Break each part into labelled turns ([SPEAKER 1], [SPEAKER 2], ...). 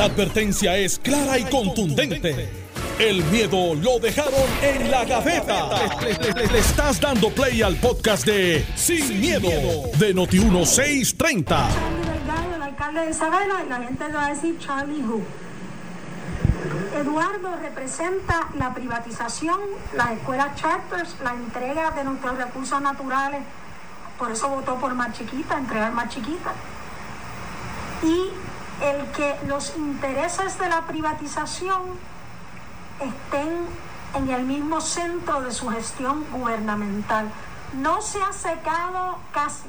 [SPEAKER 1] La advertencia es clara y contundente. El miedo lo dejaron en la gaveta. Le, estás dando play al podcast de Sin, miedo, de Noti1630.
[SPEAKER 2] el alcalde de Isabela, y la gente le va a decir Charlie Who. Eduardo representa la privatización, las escuelas charters, la entrega de nuestros recursos naturales, por eso votó por más chiquita, entregar más chiquita. Y el que los intereses de la privatización estén en el mismo centro de su gestión gubernamental. No se ha secado casi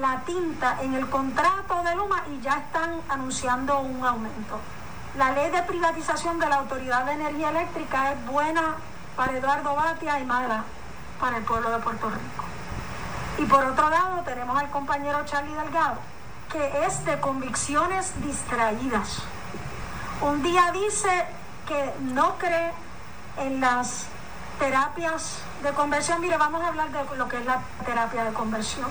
[SPEAKER 2] la tinta en el contrato de Luma y ya están anunciando un aumento. La ley de privatización de la Autoridad de Energía Eléctrica es buena para Eduardo Batia y mala para el pueblo de Puerto Rico. Y por otro lado tenemos al compañero Charlie Delgado, que es de convicciones distraídas. Un día dice que no cree en las terapias de conversión. Mire, vamos a hablar de lo que es la terapia de conversión.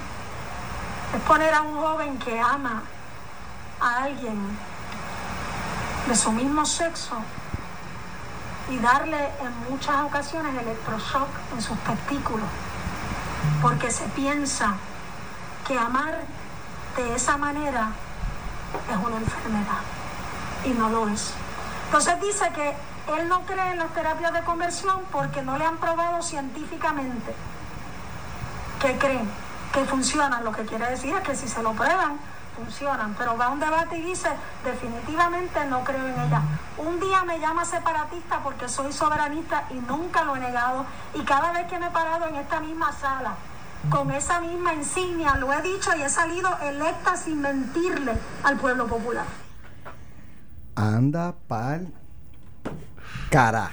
[SPEAKER 2] Es poner a un joven que ama a alguien de su mismo sexo y darle en muchas ocasiones electroshock en sus testículos, porque se piensa que amar de esa manera es una enfermedad y no lo es. Entonces dice que él no cree en las terapias de conversión porque no le han probado científicamente que creen que funcionan. Lo que quiere decir es que si se lo prueban, funcionan. Pero va a un debate y dice, definitivamente no creo en ella. Un día me llama separatista porque soy soberanista y nunca lo he negado. Y cada vez que me he parado en esta misma sala, con esa misma insignia, lo he dicho y he salido electa sin mentirle al pueblo popular.
[SPEAKER 3] Anda pal cara.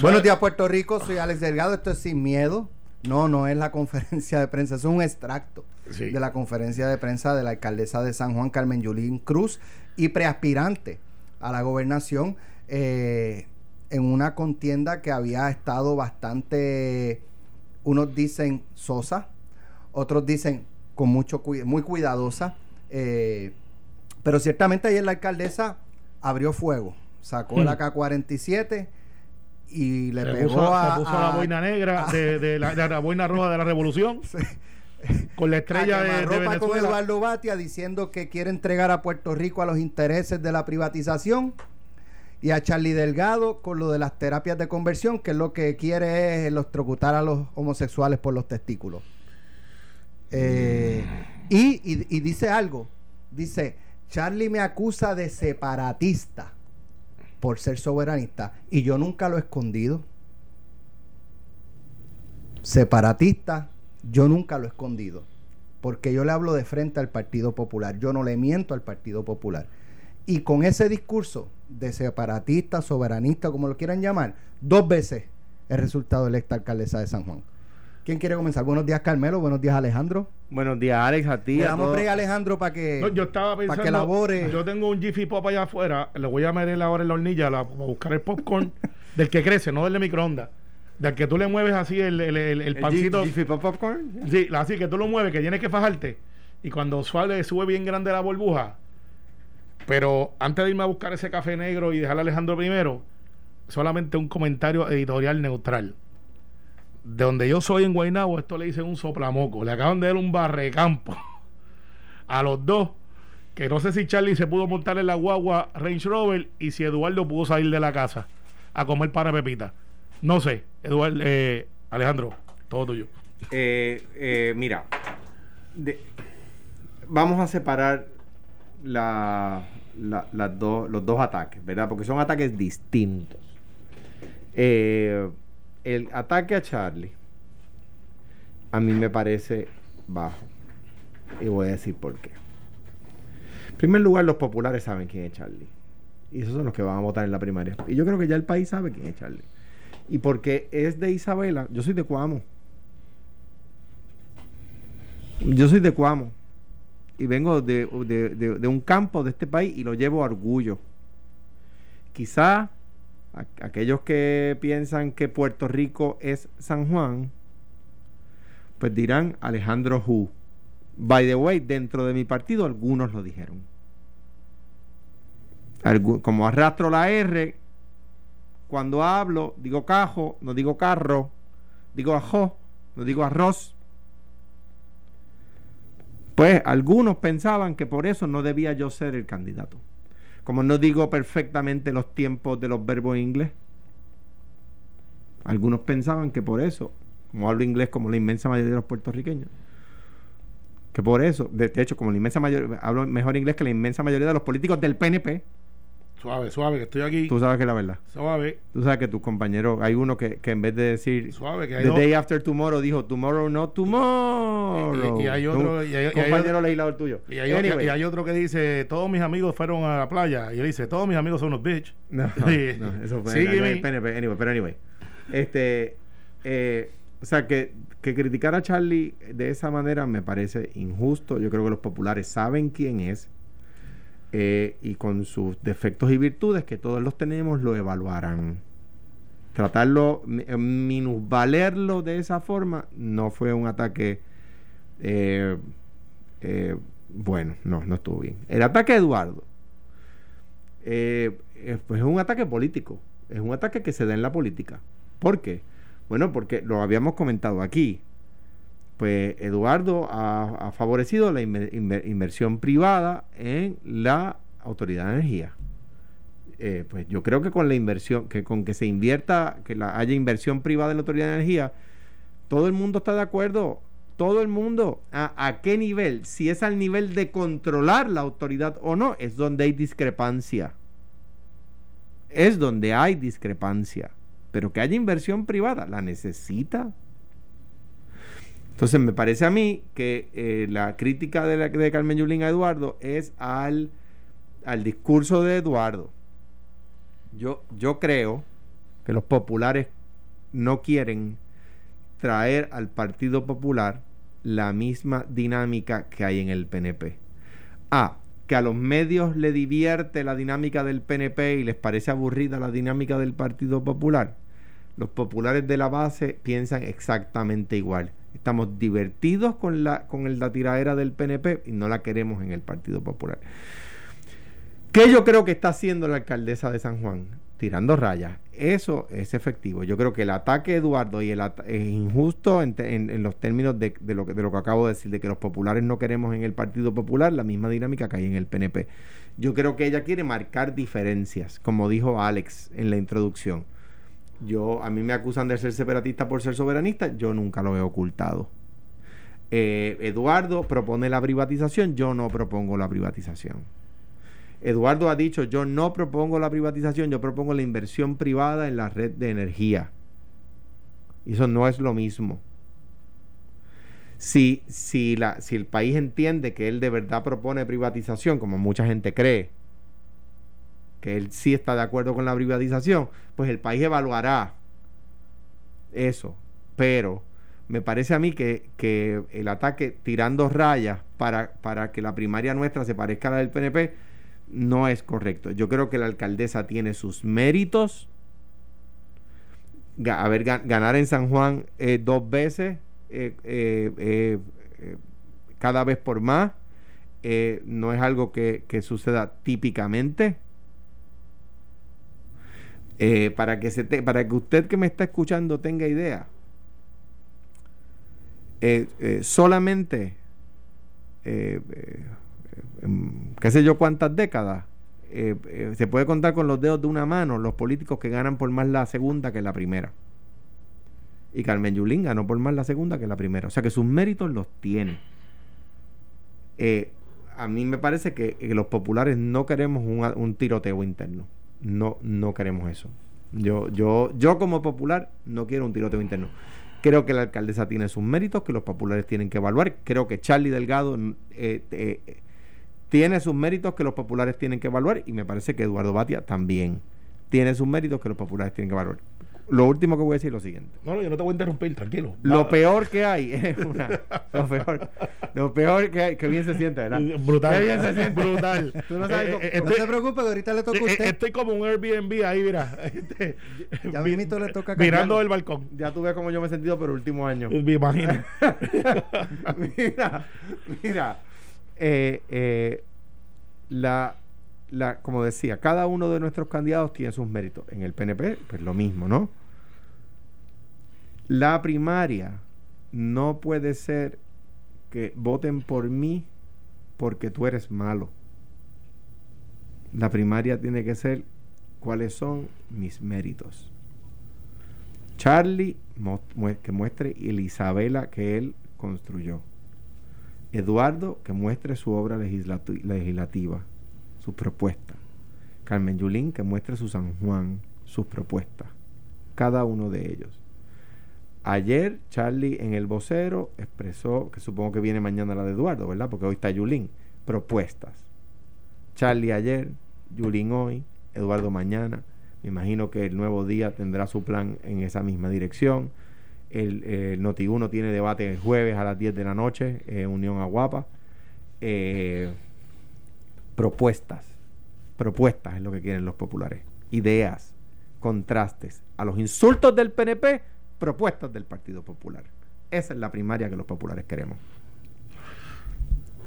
[SPEAKER 3] Buenos días, Puerto Rico. Soy Alex Delgado. Esto es Sin Miedo. No, no es la conferencia de prensa, es un extracto de la conferencia de prensa de la alcaldesa de San Juan, Carmen Yulín Cruz, y preaspirante a la gobernación eh, en una contienda que había estado bastante unos dicen sosa, otros dicen con mucho muy cuidadosa, eh, pero ciertamente ayer la alcaldesa abrió fuego, sacó la K-47 y le pegó
[SPEAKER 4] a, puso la boina negra de, la, boina roja de la revolución. Con la estrella de, de, Venezuela.
[SPEAKER 3] con Eduardo Batia diciendo que quiere entregar a Puerto Rico a los intereses de la privatización y a Charlie Delgado con lo de las terapias de conversión, que es lo que quiere es electrocutar a los homosexuales por los testículos. Eh, y, y, dice algo, dice, Charlie me acusa de separatista por ser soberanista y yo nunca lo he escondido. Separatista, yo nunca lo he escondido, porque yo le hablo de frente al Partido Popular, yo no le miento al Partido Popular. Y con ese discurso de separatista, soberanista, como lo quieran llamar, dos veces el resultado electa alcaldesa de San Juan. ¿Quién quiere comenzar? Buenos días, Carmelo. Buenos días, Alejandro.
[SPEAKER 5] Buenos días, Alex, a ti.
[SPEAKER 3] Le damos a Alejandro para que,
[SPEAKER 4] yo estaba pensando,
[SPEAKER 3] para que elabore.
[SPEAKER 4] Yo tengo un Jiffy Pop allá afuera. Le voy a meter ahora en la hornilla para buscar el popcorn del que crece, no del de microondas. Del que tú le mueves así el, el, el, pancito.
[SPEAKER 5] ¿Jiffy Pop popcorn?
[SPEAKER 4] Sí, así que tú lo mueves, que tienes que fajarte. Y cuando suave, sube bien grande la burbuja, pero antes de irme a buscar ese café negro y dejar a Alejandro primero, solamente un comentario editorial neutral. De donde yo soy en Guaynabo, esto le dicen un soplamoco. Le acaban de dar un barrecampo a los dos. Que no sé si Charlie se pudo montar en la guagua Range Rover y si Eduardo pudo salir de la casa a comer para Pepita. No sé, Eduardo, eh, Alejandro, todo tuyo.
[SPEAKER 5] Eh, eh, mira, vamos a separar los dos ataques, ¿verdad? Porque son ataques distintos. Eh, el ataque a Charlie a mí me parece bajo. Y voy a decir por qué. En primer lugar, los populares saben quién es Charlie. Y esos son los que van a votar en la primaria. Y yo creo que ya el país sabe quién es Charlie. Y porque es de Isabela, yo soy de Cuamo. Yo soy de Cuamo y vengo de, un campo de este país y lo llevo a orgullo. Quizá aquellos que piensan que Puerto Rico es San Juan, pues dirán Alejandro Hu. By the way, dentro de mi partido algunos lo dijeron. como arrastro la R, cuando hablo, digo cajo, no digo carro, digo ajo, no digo arroz. Pues algunos pensaban que por eso no debía yo ser el candidato. Como no digo perfectamente los tiempos de los verbos en inglés. Algunos pensaban que por eso, como hablo inglés como la inmensa mayoría de los puertorriqueños, que por eso, de, hecho, como la inmensa mayoría, hablo mejor inglés que la inmensa mayoría de los políticos del PNP,
[SPEAKER 4] Suave, suave, que estoy aquí.
[SPEAKER 5] Tú sabes que es la verdad.
[SPEAKER 4] Suave.
[SPEAKER 5] Tú sabes que tus compañeros, hay uno que, que en vez de decir suave, que hay The day after tomorrow, dijo tomorrow, no tomorrow.
[SPEAKER 4] Y, hay otro, y hay,
[SPEAKER 5] compañero legislador tuyo.
[SPEAKER 4] Y hay, otro, y hay, otro, que dice, todos mis amigos fueron a la playa. Y él dice, todos mis amigos son unos bitch.
[SPEAKER 5] No, no, eso fue PNP. Anyway, pero anyway. Este, eh, o sea, que, que criticar a Charlie de esa manera me parece injusto. Yo creo que los populares saben quién es eh, y con sus defectos y virtudes, que todos los tenemos, lo evaluarán. Tratarlo, eh, minusvalerlo de esa forma, no fue un ataque eh, bueno, no, no estuvo bien. El ataque a Eduardo, pues es un ataque político, es un ataque que se da en la política. ¿Por qué? Bueno, porque lo habíamos comentado aquí pues Eduardo ha, favorecido la inversión privada en la Autoridad de Energía. Eh, pues yo creo que con la inversión, que con que se invierta, que la, haya inversión privada en la Autoridad de Energía, todo el mundo está de acuerdo. Todo el mundo, ¿a, ¿a qué nivel? Si es al nivel de controlar la autoridad o no, es donde hay discrepancia. Es donde hay discrepancia. Pero que haya inversión privada, ¿la necesita? Entonces me parece a mí que eh, la crítica de, la, de Carmen Yulín a Eduardo es al, al discurso de Eduardo. Yo, yo creo que los populares no quieren traer al Partido Popular la misma dinámica que hay en el PNP. Ah, que a los medios le divierte la dinámica del PNP y les parece aburrida la dinámica del Partido Popular. Los populares de la base piensan exactamente igual. Estamos divertidos con la, con la tiradera del PNP y no la queremos en el Partido Popular. ¿Qué yo creo que está haciendo la alcaldesa de San Juan? Tirando rayas. Eso es efectivo. Yo creo que el ataque de Eduardo y el es injusto en, los términos de, lo que, de lo que acabo de decir, de que los populares no queremos en el Partido Popular la misma dinámica que hay en el PNP. Yo creo que ella quiere marcar diferencias, como dijo Alex en la introducción yo, a mí me acusan de ser separatista por ser soberanista, yo nunca lo he ocultado. Eh, Eduardo propone la privatización, yo no propongo la privatización. Eduardo ha dicho, yo no propongo la privatización, yo propongo la inversión privada en la red de energía. Y eso no es lo mismo. Si, si, la, si el país entiende que él de verdad propone privatización, como mucha gente cree, él sí está de acuerdo con la privatización, pues el país evaluará eso. Pero me parece a mí que, que el ataque tirando rayas para, para que la primaria nuestra se parezca a la del PNP no es correcto. Yo creo que la alcaldesa tiene sus méritos. A ver, ganar en San Juan eh, dos veces, eh, eh, cada vez por más, no es algo que, que suceda típicamente. Eh, para, que se para que usted que me está escuchando tenga idea, eh, eh, solamente, qué sé yo cuántas décadas, se puede contar con los dedos de una mano los políticos que ganan por más la segunda que la primera. Y Carmen Yulín ganó por más la segunda que la primera. O sea que sus méritos los tiene. a mí me parece que, los populares no queremos un tiroteo interno no, no queremos eso. Yo, yo, yo como popular no quiero un tiroteo interno. Creo que la alcaldesa tiene sus méritos, que los populares tienen que evaluar. Creo que Charlie Delgado eh, eh, tiene sus méritos que los populares tienen que evaluar y me parece que Eduardo Batia también tiene sus méritos que los populares tienen que evaluar lo último que voy a decir es lo siguiente.
[SPEAKER 4] No, no, yo no te voy a interrumpir, tranquilo.
[SPEAKER 5] Lo peor que hay es una. Lo peor, lo peor que hay, que bien se siente, ¿verdad?
[SPEAKER 4] Brutal.
[SPEAKER 5] Qué bien se siente. Brutal.
[SPEAKER 3] Tú no, sabes, eh, eh, no se preocupe, que ahorita le toca a
[SPEAKER 4] eh,
[SPEAKER 3] usted.
[SPEAKER 4] Estoy como un Airbnb ahí, mira. Este,
[SPEAKER 3] ya mismo le toca
[SPEAKER 4] Mirando el balcón.
[SPEAKER 5] Ya tú ves cómo yo me he sentido por el último año.
[SPEAKER 4] Me imagino.
[SPEAKER 5] mira, mira. Eh, eh, la como decía, cada uno de nuestros candidatos tiene sus méritos. En el PNP, pues lo mismo, ¿no? La primaria no puede ser que voten por mí porque tú eres malo. La primaria tiene que ser cuáles son mis méritos. Charlie, que muestre Isabela que él construyó. Eduardo, que muestre su obra legislativa, sus propuestas. Carmen Yulín, que muestre su San Juan, sus propuestas. Cada uno de ellos. Ayer Charlie en el vocero expresó, que supongo que viene mañana la de Eduardo, ¿verdad? Porque hoy está Yulín. Propuestas. Charlie ayer, Yulín hoy, Eduardo mañana. Me imagino que el nuevo día tendrá su plan en esa misma dirección. El, el Noti1 tiene debate el jueves a las 10 de la noche, en Unión Aguapa. Eh, propuestas. Propuestas es lo que quieren los populares. Ideas, contrastes. A los insultos del PNP, propuestas del Partido Popular. Esa es la primaria que los populares queremos.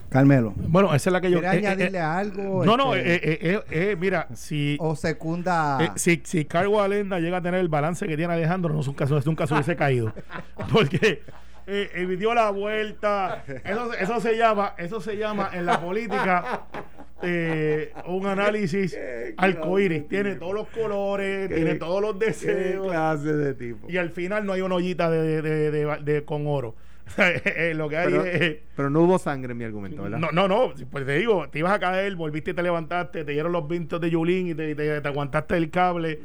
[SPEAKER 3] Carmelo.
[SPEAKER 4] Bueno, esa es la que yo.
[SPEAKER 3] ¿Quiere eh, añadirle eh, algo?
[SPEAKER 4] No, no, este, mira, si.
[SPEAKER 3] O secunda.
[SPEAKER 4] si, si Cargo Alenda llega a tener el balance que tiene Alejandro, no es un caso, es un caso hubiese caído. Porque eh, dio la vuelta. Eso, eso se llama, eso se llama en la política un análisis arcoíris. Tiene todos los colores, tiene todos los deseos.
[SPEAKER 5] clase de tipo.
[SPEAKER 4] Y al final no hay una ollita de, de con oro. Eh, lo que hay
[SPEAKER 5] pero, pero, no hubo sangre en mi argumento, ¿verdad?
[SPEAKER 4] No, no, no. Pues te digo, te ibas a caer, volviste y te levantaste, te dieron los vintos de Yulín y te, aguantaste el cable.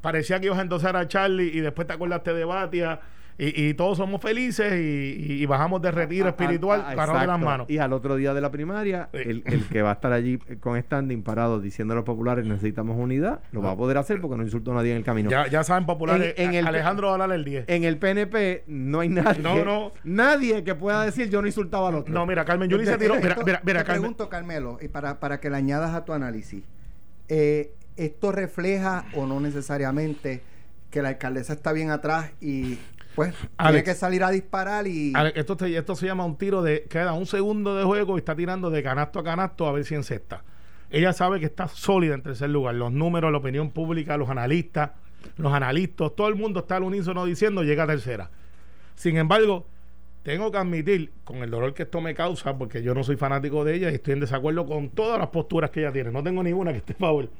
[SPEAKER 4] Parecía que ibas a endosar a Charlie y después te acordaste de Batia y, todos somos felices y, bajamos de retiro espiritual para de las manos.
[SPEAKER 5] Y al otro día de la primaria, el, que va a estar allí con standing parado diciendo a los populares necesitamos unidad, lo va a poder hacer porque no insultó a nadie en el camino.
[SPEAKER 4] Ya, saben populares, en, el, Alejandro va el 10.
[SPEAKER 5] En el PNP no hay nadie, no, no. nadie que pueda decir yo no insultaba al otro.
[SPEAKER 4] No, mira, Carmen Yuli se tiró. Mira, mira, mira,
[SPEAKER 3] te pregunto, Carmelo, y para, para que le añadas a tu análisis, eh, ¿esto refleja o no necesariamente que la alcaldesa está bien atrás y pues tiene que salir a disparar y.
[SPEAKER 4] esto, esto se llama un tiro de. Queda un segundo de juego y está tirando de canasto a canasto a ver si encesta. Ella sabe que está sólida en tercer lugar. Los números, la opinión pública, los analistas, los analistas, todo el mundo está al unísono diciendo llega a tercera. Sin embargo, tengo que admitir, con el dolor que esto me causa, porque yo no soy fanático de ella y estoy en desacuerdo con todas las posturas que ella tiene. No tengo ninguna que esté a favor.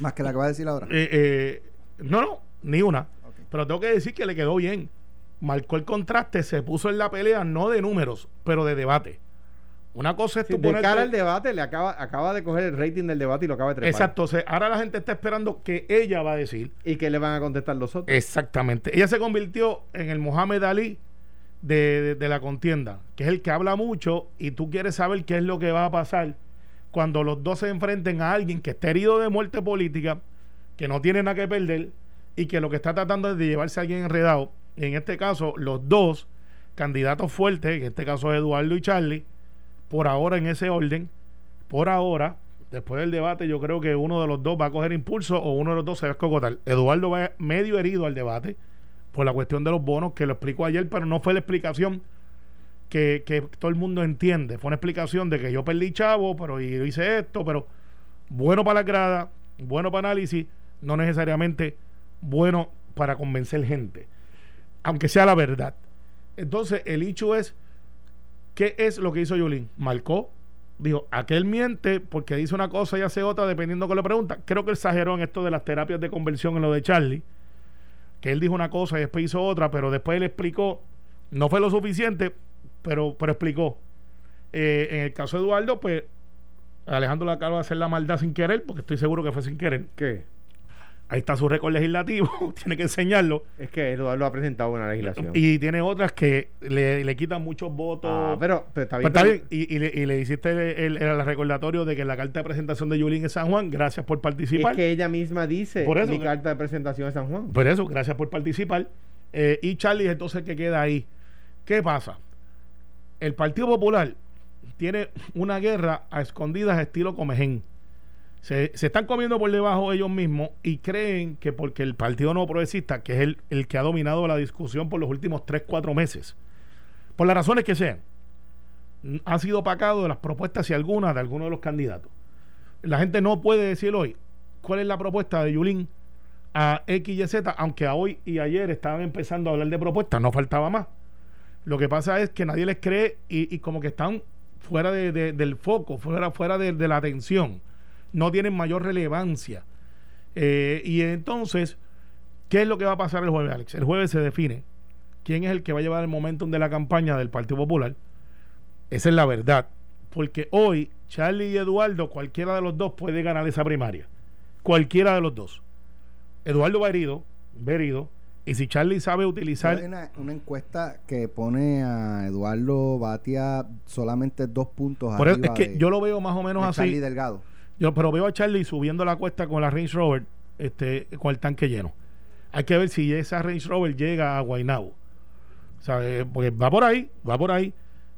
[SPEAKER 3] Más que la que va a decir ahora.
[SPEAKER 4] Eh, eh, no, no, ni una. Pero tengo que decir que le quedó bien marcó el contraste, se puso en la pelea no de números, pero de debate. Una cosa es
[SPEAKER 5] De cara al debate, le acaba, acaba de coger el rating del debate y lo acaba de trepar.
[SPEAKER 4] Exacto. ahora la gente está esperando que ella va a decir.
[SPEAKER 5] Y que le van a contestar los otros.
[SPEAKER 4] Exactamente. Ella se convirtió en el Mohamed Ali de, de, la contienda, que es el que habla mucho y tú quieres saber qué es lo que va a pasar cuando los dos se enfrenten a alguien que está herido de muerte política, que no tiene nada que perder y que lo que está tratando es de llevarse a alguien enredado en este caso, los dos candidatos fuertes, en este caso Eduardo y Charlie, por ahora en ese orden, por ahora, después del debate, yo creo que uno de los dos va a coger impulso o uno de los dos se va a escocotar. Eduardo va medio herido al debate por la cuestión de los bonos, que lo explicó ayer, pero no fue la explicación que, que todo el mundo entiende. Fue una explicación de que yo perdí chavo, pero hice esto, pero bueno para la grada, bueno para análisis, no necesariamente bueno para convencer gente aunque sea la verdad. Entonces, el hecho es, ¿qué es lo que hizo Yulín? Marcó, dijo, aquel miente porque dice una cosa y hace otra dependiendo que le pregunta. Creo que exageró en esto de las terapias de conversión en lo de Charlie, que él dijo una cosa y después hizo otra, pero después él explicó, no fue lo suficiente, pero, pero explicó. Eh, en el caso de Eduardo, pues Alejandro le acaba de hacer la maldad sin querer, porque estoy seguro que fue sin querer.
[SPEAKER 5] ¿Qué?
[SPEAKER 4] Ahí está su récord legislativo, tiene que enseñarlo.
[SPEAKER 5] Es que Eduardo ha presentado una legislación.
[SPEAKER 4] Y tiene otras que le, quitan muchos votos.
[SPEAKER 5] Ah, pero, está bien.
[SPEAKER 4] Y, le, hiciste el, recordatorio de que la carta de presentación de Yulín es San Juan, gracias por participar.
[SPEAKER 5] Es que ella misma dice por eso, mi carta de presentación es San Juan.
[SPEAKER 4] Por eso, gracias por participar. Eh, y Charlie entonces que queda ahí. ¿Qué pasa? El Partido Popular tiene una guerra a escondidas estilo Comején se, están comiendo por debajo ellos mismos y creen que porque el Partido No Progresista, que es el, que ha dominado la discusión por los últimos 3, 4 meses, por las razones que sean, ha sido opacado de las propuestas y algunas de algunos de los candidatos. la gente no puede decir hoy cuál es la propuesta de Yulín a X y Z, aunque a hoy y ayer estaban empezando a hablar de propuestas, no faltaba más. Lo que pasa es que nadie les cree y, como que están fuera del foco, fuera, fuera de, la atención, no tienen mayor relevancia. Eh, y entonces, ¿qué es lo que va a pasar el jueves, Alex? El jueves se define quién es el que va a llevar el momentum de la campaña del Partido Popular. Esa es la verdad. Porque hoy, Charlie y Eduardo, cualquiera de los dos puede ganar esa primaria. Cualquiera de los dos. Eduardo va herido, va herido. Y si Charlie sabe utilizar.
[SPEAKER 3] Hay una, encuesta que pone a Eduardo Batia solamente dos puntos
[SPEAKER 4] Por es que yo lo veo más o menos así.
[SPEAKER 3] Charlie Delgado.
[SPEAKER 4] Yo, pero veo a Charlie subiendo la cuesta con la Range Rover, este, con el tanque lleno. Hay que ver si esa Range Rover llega a Guaynabo. O sea, porque va por ahí, va por ahí.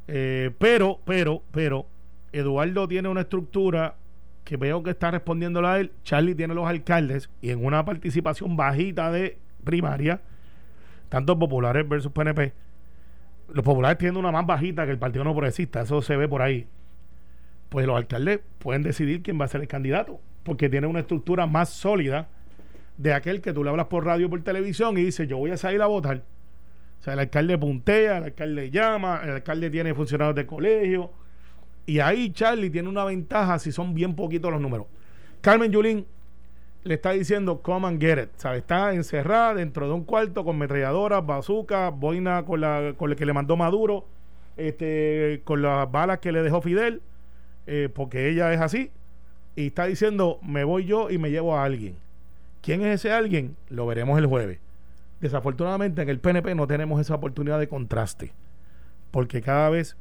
[SPEAKER 4] Eh, pero, pero, pero, Eduardo tiene una estructura que veo que está respondiendo a él. Charlie tiene los alcaldes y en una participación bajita de primaria, tanto populares versus PNP, los populares tienen una más bajita que el Partido No Progresista, eso se ve por ahí. Pues los alcaldes pueden decidir quién va a ser el candidato, porque tiene una estructura más sólida de aquel que tú le hablas por radio por televisión y dice yo voy a salir a votar. O sea, el alcalde puntea, el alcalde llama, el alcalde tiene funcionarios de colegio. Y ahí Charlie tiene una ventaja si son bien poquitos los números. Carmen Yulín le está diciendo come and get it. ¿sabe? Está encerrada dentro de un cuarto con metralladoras, bazooka, boina con la, con que le mandó Maduro, este, con las balas que le dejó Fidel, eh, porque ella es así. Y está diciendo, me voy yo y me llevo a alguien. ¿Quién es ese alguien? Lo veremos el jueves. Desafortunadamente en el PNP no tenemos esa oportunidad de contraste. Porque cada vez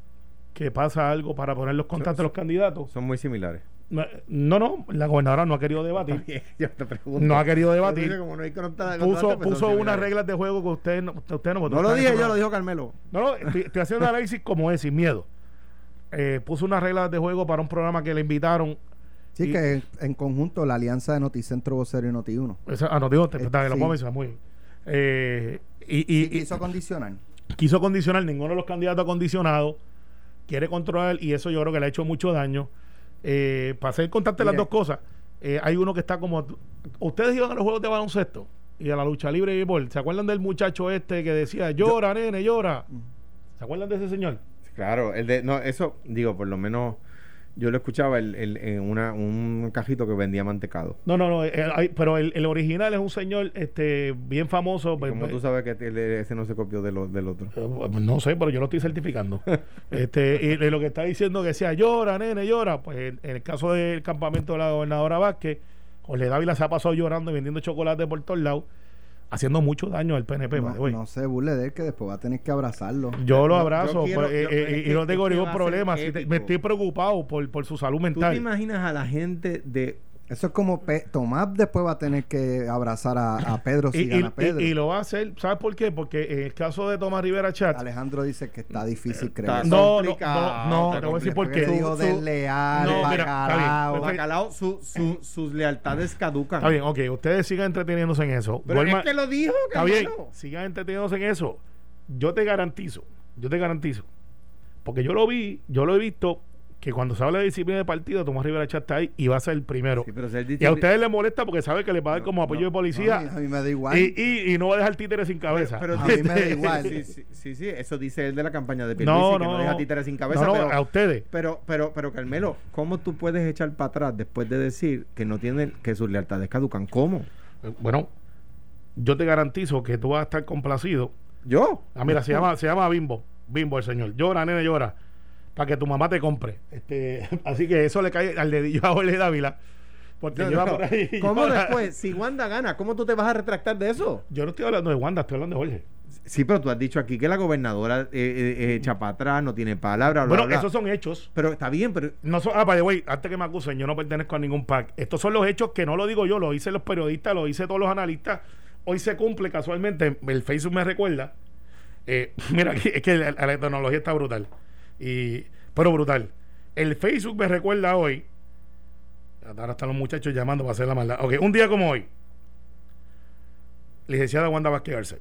[SPEAKER 4] que pasa algo para poner los contrastes de los candidatos...
[SPEAKER 5] Son muy similares.
[SPEAKER 4] No, no, la gobernadora no ha querido debatir.
[SPEAKER 5] Yo te pregunto.
[SPEAKER 4] No ha querido debatir. puso puso unas reglas de juego que usted no, usted no
[SPEAKER 3] No lo dije yo, lo dijo Carmelo.
[SPEAKER 4] No, no, estoy, haciendo análisis como es, sin miedo. Eh, puso unas reglas de juego para un programa que le invitaron.
[SPEAKER 3] Sí, que en, conjunto la alianza de Noticentro Vocero y Noti1.
[SPEAKER 4] Esa, a Noti1, te, eh, lo muy bien. Eh, y, y,
[SPEAKER 3] quiso condicionar.
[SPEAKER 4] Quiso condicionar, ninguno de los candidatos ha condicionado. Quiere controlar y eso yo creo que le ha hecho mucho daño. Eh, para hacer contarte las dos cosas, eh, hay uno que está como. Ustedes iban a los juegos de baloncesto y a la lucha libre y béisbol. ¿Se acuerdan del muchacho este que decía llora, nene, llora? ¿Se acuerdan de ese señor?
[SPEAKER 5] Claro, el de. No, eso, digo, por lo menos yo lo escuchaba el, el, en una, un cajito que vendía mantecado.
[SPEAKER 4] No, no, no, eh, pero el, original es un señor este bien famoso.
[SPEAKER 5] Pues, ¿Cómo pues, tú sabes que ese no se copió del otro?
[SPEAKER 4] Eh, pues, no sé, pero yo lo estoy certificando. este Y lo que está diciendo que sea llora, nene, llora, pues en, el caso del campamento de la gobernadora Vázquez, Jorge Dávila se ha pasado llorando y vendiendo chocolate por todos lados haciendo mucho daño al PNP.
[SPEAKER 3] No, no se burle de él que después va a tener que abrazarlo.
[SPEAKER 4] Yo lo abrazo pues, eh, eh, y no tengo ningún problema. me estoy preocupado por, por su salud mental. ¿Tú te
[SPEAKER 5] imaginas a la gente de
[SPEAKER 3] eso es como Tomás después va a tener que abrazar a, Pedro si y, gana Pedro.
[SPEAKER 4] Y, lo va a hacer, ¿sabes por qué? Porque en el caso de Tomás Rivera Chat.
[SPEAKER 3] Alejandro dice que está difícil creer.
[SPEAKER 4] No, no, no, no, te voy a decir por qué.
[SPEAKER 3] Dijo desleal, no, bacalao.
[SPEAKER 5] bacalao su, su, sus lealtades caducan.
[SPEAKER 4] Está bien, ok, ustedes sigan entreteniéndose en eso.
[SPEAKER 5] Pero es que lo dijo,
[SPEAKER 4] Está bien, sigan entreteniéndose en eso. Yo te garantizo, yo te garantizo, porque yo lo vi, yo lo he visto que cuando se habla de disciplina de partido, Tomás Rivera Chat está ahí y va a ser el primero. y a ustedes les molesta porque sabe que le va a dar como apoyo de policía.
[SPEAKER 3] a mí me da igual.
[SPEAKER 4] Y, y, no va a dejar títeres sin cabeza.
[SPEAKER 3] Pero, a mí me da igual.
[SPEAKER 5] Sí, sí, eso dice él de la campaña de
[SPEAKER 4] Pierluisi, no, no,
[SPEAKER 5] que no, deja títeres sin cabeza.
[SPEAKER 4] No, pero, a ustedes.
[SPEAKER 5] Pero, pero, pero, Carmelo, ¿cómo tú puedes echar para atrás después de decir que no tienen, que sus lealtades caducan? ¿Cómo?
[SPEAKER 4] Eh, bueno, yo te garantizo que tú vas a estar complacido.
[SPEAKER 5] ¿Yo?
[SPEAKER 4] Ah, mira, se llama, se llama Bimbo. Bimbo el señor. Llora, nene, llora para que tu mamá te compre. Este, así que eso le cae al dedillo a Jorge Dávila. Porque lleva por ahí.
[SPEAKER 5] ¿Cómo después? Si Wanda gana, ¿cómo tú te vas a retractar de eso?
[SPEAKER 4] Yo no estoy hablando de Wanda, estoy hablando de Jorge.
[SPEAKER 5] Sí, pero tú has dicho aquí que la gobernadora eh, eh, echa para atrás, no tiene palabra.
[SPEAKER 4] bueno, esos son hechos.
[SPEAKER 5] Pero está bien, pero.
[SPEAKER 4] No son, ah, by the antes que me acusen, yo no pertenezco a ningún PAC. Estos son los hechos que no lo digo yo, lo dicen los periodistas, lo dicen todos los analistas. Hoy se cumple casualmente, el Facebook me recuerda. Eh, mira, es que la, la tecnología está brutal. Y pero brutal. El Facebook me recuerda hoy. Ahora están los muchachos llamando para hacer la maldad. Ok, un día como hoy. Licenciada Wanda Vázquez Arce.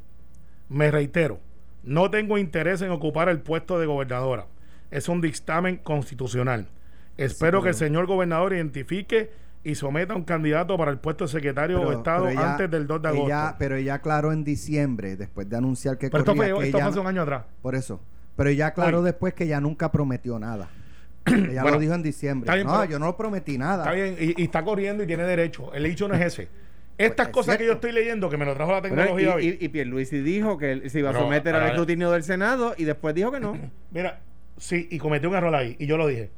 [SPEAKER 4] Me reitero, no tengo interés en ocupar el puesto de gobernadora. Es un dictamen constitucional. Espero que el señor gobernador identifique y someta un candidato para el puesto de secretario de Estado antes del 2 de agosto.
[SPEAKER 3] pero ella aclaró en diciembre, después de anunciar que...
[SPEAKER 4] Pero esto fue, esto hace un año atrás.
[SPEAKER 3] Por eso. Pero ella aclaró después que ya nunca prometió nada. ella lo dijo en diciembre. no, yo no prometí nada.
[SPEAKER 4] Está bien, y, está corriendo y tiene derecho. El hecho no es ese. Estas pues, cosas que yo estoy leyendo, que me lo trajo la tecnología
[SPEAKER 5] y, y, Pierluisi dijo que él se iba a someter al escrutinio del Senado y después dijo que no.
[SPEAKER 4] Mira, sí, y cometió un error ahí, y yo lo dije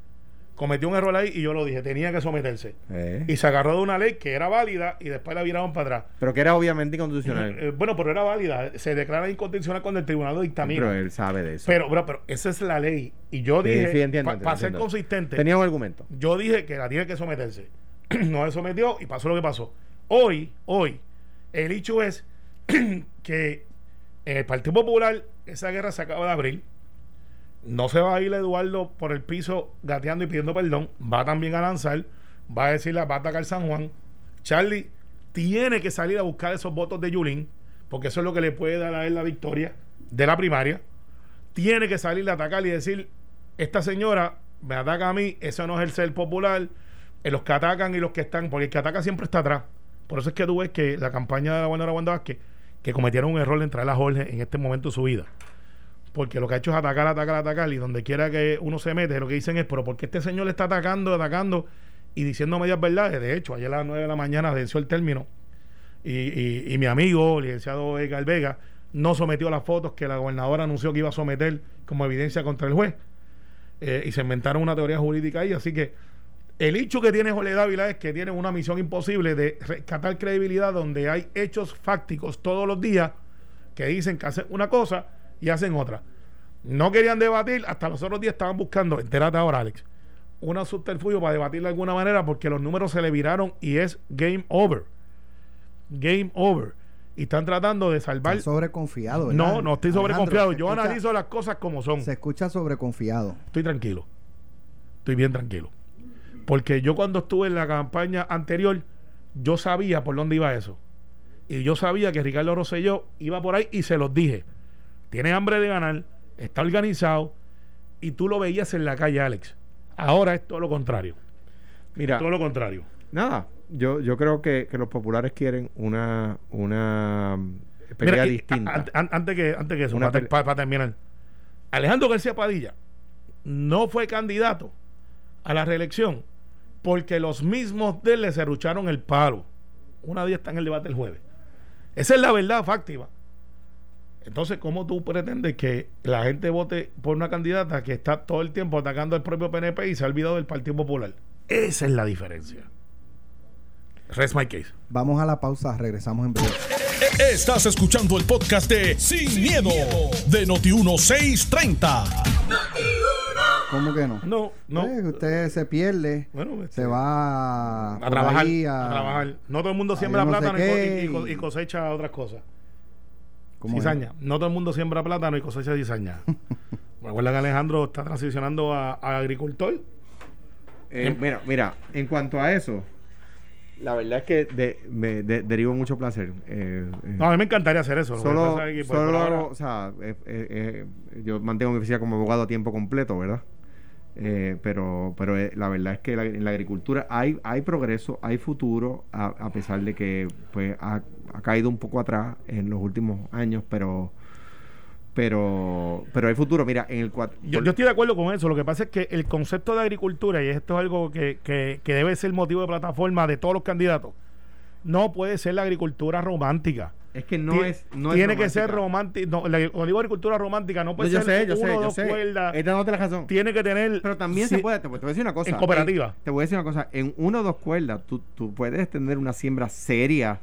[SPEAKER 4] cometió un error ahí y yo lo dije, tenía que someterse. Eh. Y se agarró de una ley que era válida y después la viraron para atrás.
[SPEAKER 5] Pero que era obviamente inconstitucional.
[SPEAKER 4] Eh, bueno, pero era válida. Se declara inconstitucional cuando el tribunal lo dictamina.
[SPEAKER 5] Pero él sabe de eso.
[SPEAKER 4] Pero, pero, esa es la ley. Y yo dije, para ser consistente.
[SPEAKER 5] Tenía un argumento.
[SPEAKER 4] Yo dije que la tiene que someterse. no se sometió y pasó lo que pasó. Hoy, hoy, el hecho es que en el Partido Popular esa guerra se acaba de abrir no se va a ir Eduardo por el piso gateando y pidiendo perdón, va también a lanzar, va a decirle, va a atacar San Juan. Charlie tiene que salir a buscar esos votos de Yulín, porque eso es lo que le puede dar a él la victoria de la primaria. Tiene que salir a atacar y decir, esta señora me ataca a mí, eso no es el ser popular, eh, los que atacan y los que están, porque el que ataca siempre está atrás. Por eso es que tú ves que la campaña de la buena Wanda Vázquez, que cometieron un error de entrar a Jorge en este momento de su vida porque lo que ha hecho es atacar, atacar, atacar, y donde quiera que uno se mete, lo que dicen es, pero ¿por qué este señor le está atacando, atacando y diciendo medias verdades? De hecho, ayer a las 9 de la mañana venció el término y, mi amigo, licenciado Edgar Vega, no sometió las fotos que la gobernadora anunció que iba a someter como evidencia contra el juez. Eh, y se inventaron una teoría jurídica ahí, así que el hecho que tiene Jorge Dávila es que tiene una misión imposible de rescatar credibilidad donde hay hechos fácticos todos los días que dicen que hacen una cosa y hacen otra. No querían debatir, hasta los otros días estaban buscando, entérate ahora, Alex, una subterfugio para debatir de alguna manera porque los números se le viraron y es game over. Game over. Y están tratando de salvar.
[SPEAKER 3] sobreconfiado,
[SPEAKER 4] No, no estoy sobreconfiado. Yo analizo las cosas como son.
[SPEAKER 3] Se escucha sobreconfiado.
[SPEAKER 4] Estoy tranquilo. Estoy bien tranquilo. Porque yo cuando estuve en la campaña anterior, yo sabía por dónde iba eso. Y yo sabía que Ricardo Rosselló iba por ahí y se los dije tiene hambre de ganar, está organizado y tú lo veías en la calle, Alex. Ahora es todo lo contrario. Mira, todo lo contrario.
[SPEAKER 5] Nada, yo, yo creo que, los populares quieren una, una pelea distinta.
[SPEAKER 4] antes, que, antes que eso, para, terminar. Alejandro García Padilla no fue candidato a la reelección porque los mismos de él le cerrucharon el paro. Una día está en el debate el jueves. Esa es la verdad fáctica. Entonces, ¿cómo tú pretendes que la gente vote por una candidata que está todo el tiempo atacando al propio PNP y se ha olvidado del Partido Popular? Esa es la diferencia. Rest my case.
[SPEAKER 3] Vamos a la pausa, regresamos en breve.
[SPEAKER 1] Estás escuchando el podcast de Sin, miedo, de Noti1630.
[SPEAKER 3] ¿Cómo que no?
[SPEAKER 4] No, no.
[SPEAKER 3] Eh, usted se pierde, se este, va
[SPEAKER 4] a trabajar, a, trabajar. No todo el mundo siembra plátano y cosecha otras cosas. Cizaña. No todo el mundo siembra plátano y cosecha cizaña. Recuerda que Alejandro está transicionando a, agricultor.
[SPEAKER 5] Eh, mira, mira, en cuanto a eso, la verdad es que me derivo mucho placer. Eh,
[SPEAKER 4] eh, no, a mí me encantaría hacer eso.
[SPEAKER 5] Solo, solo o sea, yo mantengo mi oficina como abogado a tiempo completo, ¿verdad? Pero pero la verdad es que en la agricultura hay hay progreso, hay futuro, a, a pesar de que pues ha, ha caído un poco atrás en los últimos años, pero pero pero hay futuro. Mira, en el
[SPEAKER 4] yo, yo, estoy de acuerdo con eso. Lo que pasa es que el concepto de agricultura, y esto es algo que, que, debe ser motivo de plataforma de todos los candidatos, no puede ser la agricultura romántica.
[SPEAKER 5] Es que no es. No
[SPEAKER 4] tiene que ser romántica. No, la, cuando digo agricultura romántica, no puede ser
[SPEAKER 5] yo uno sé, yo sé. razón.
[SPEAKER 4] Tiene que tener.
[SPEAKER 5] Pero también se puede. Te, voy a decir una cosa.
[SPEAKER 4] En cooperativa.
[SPEAKER 5] te voy a decir una cosa. En uno o dos cuerdas, tú, tú puedes tener una siembra seria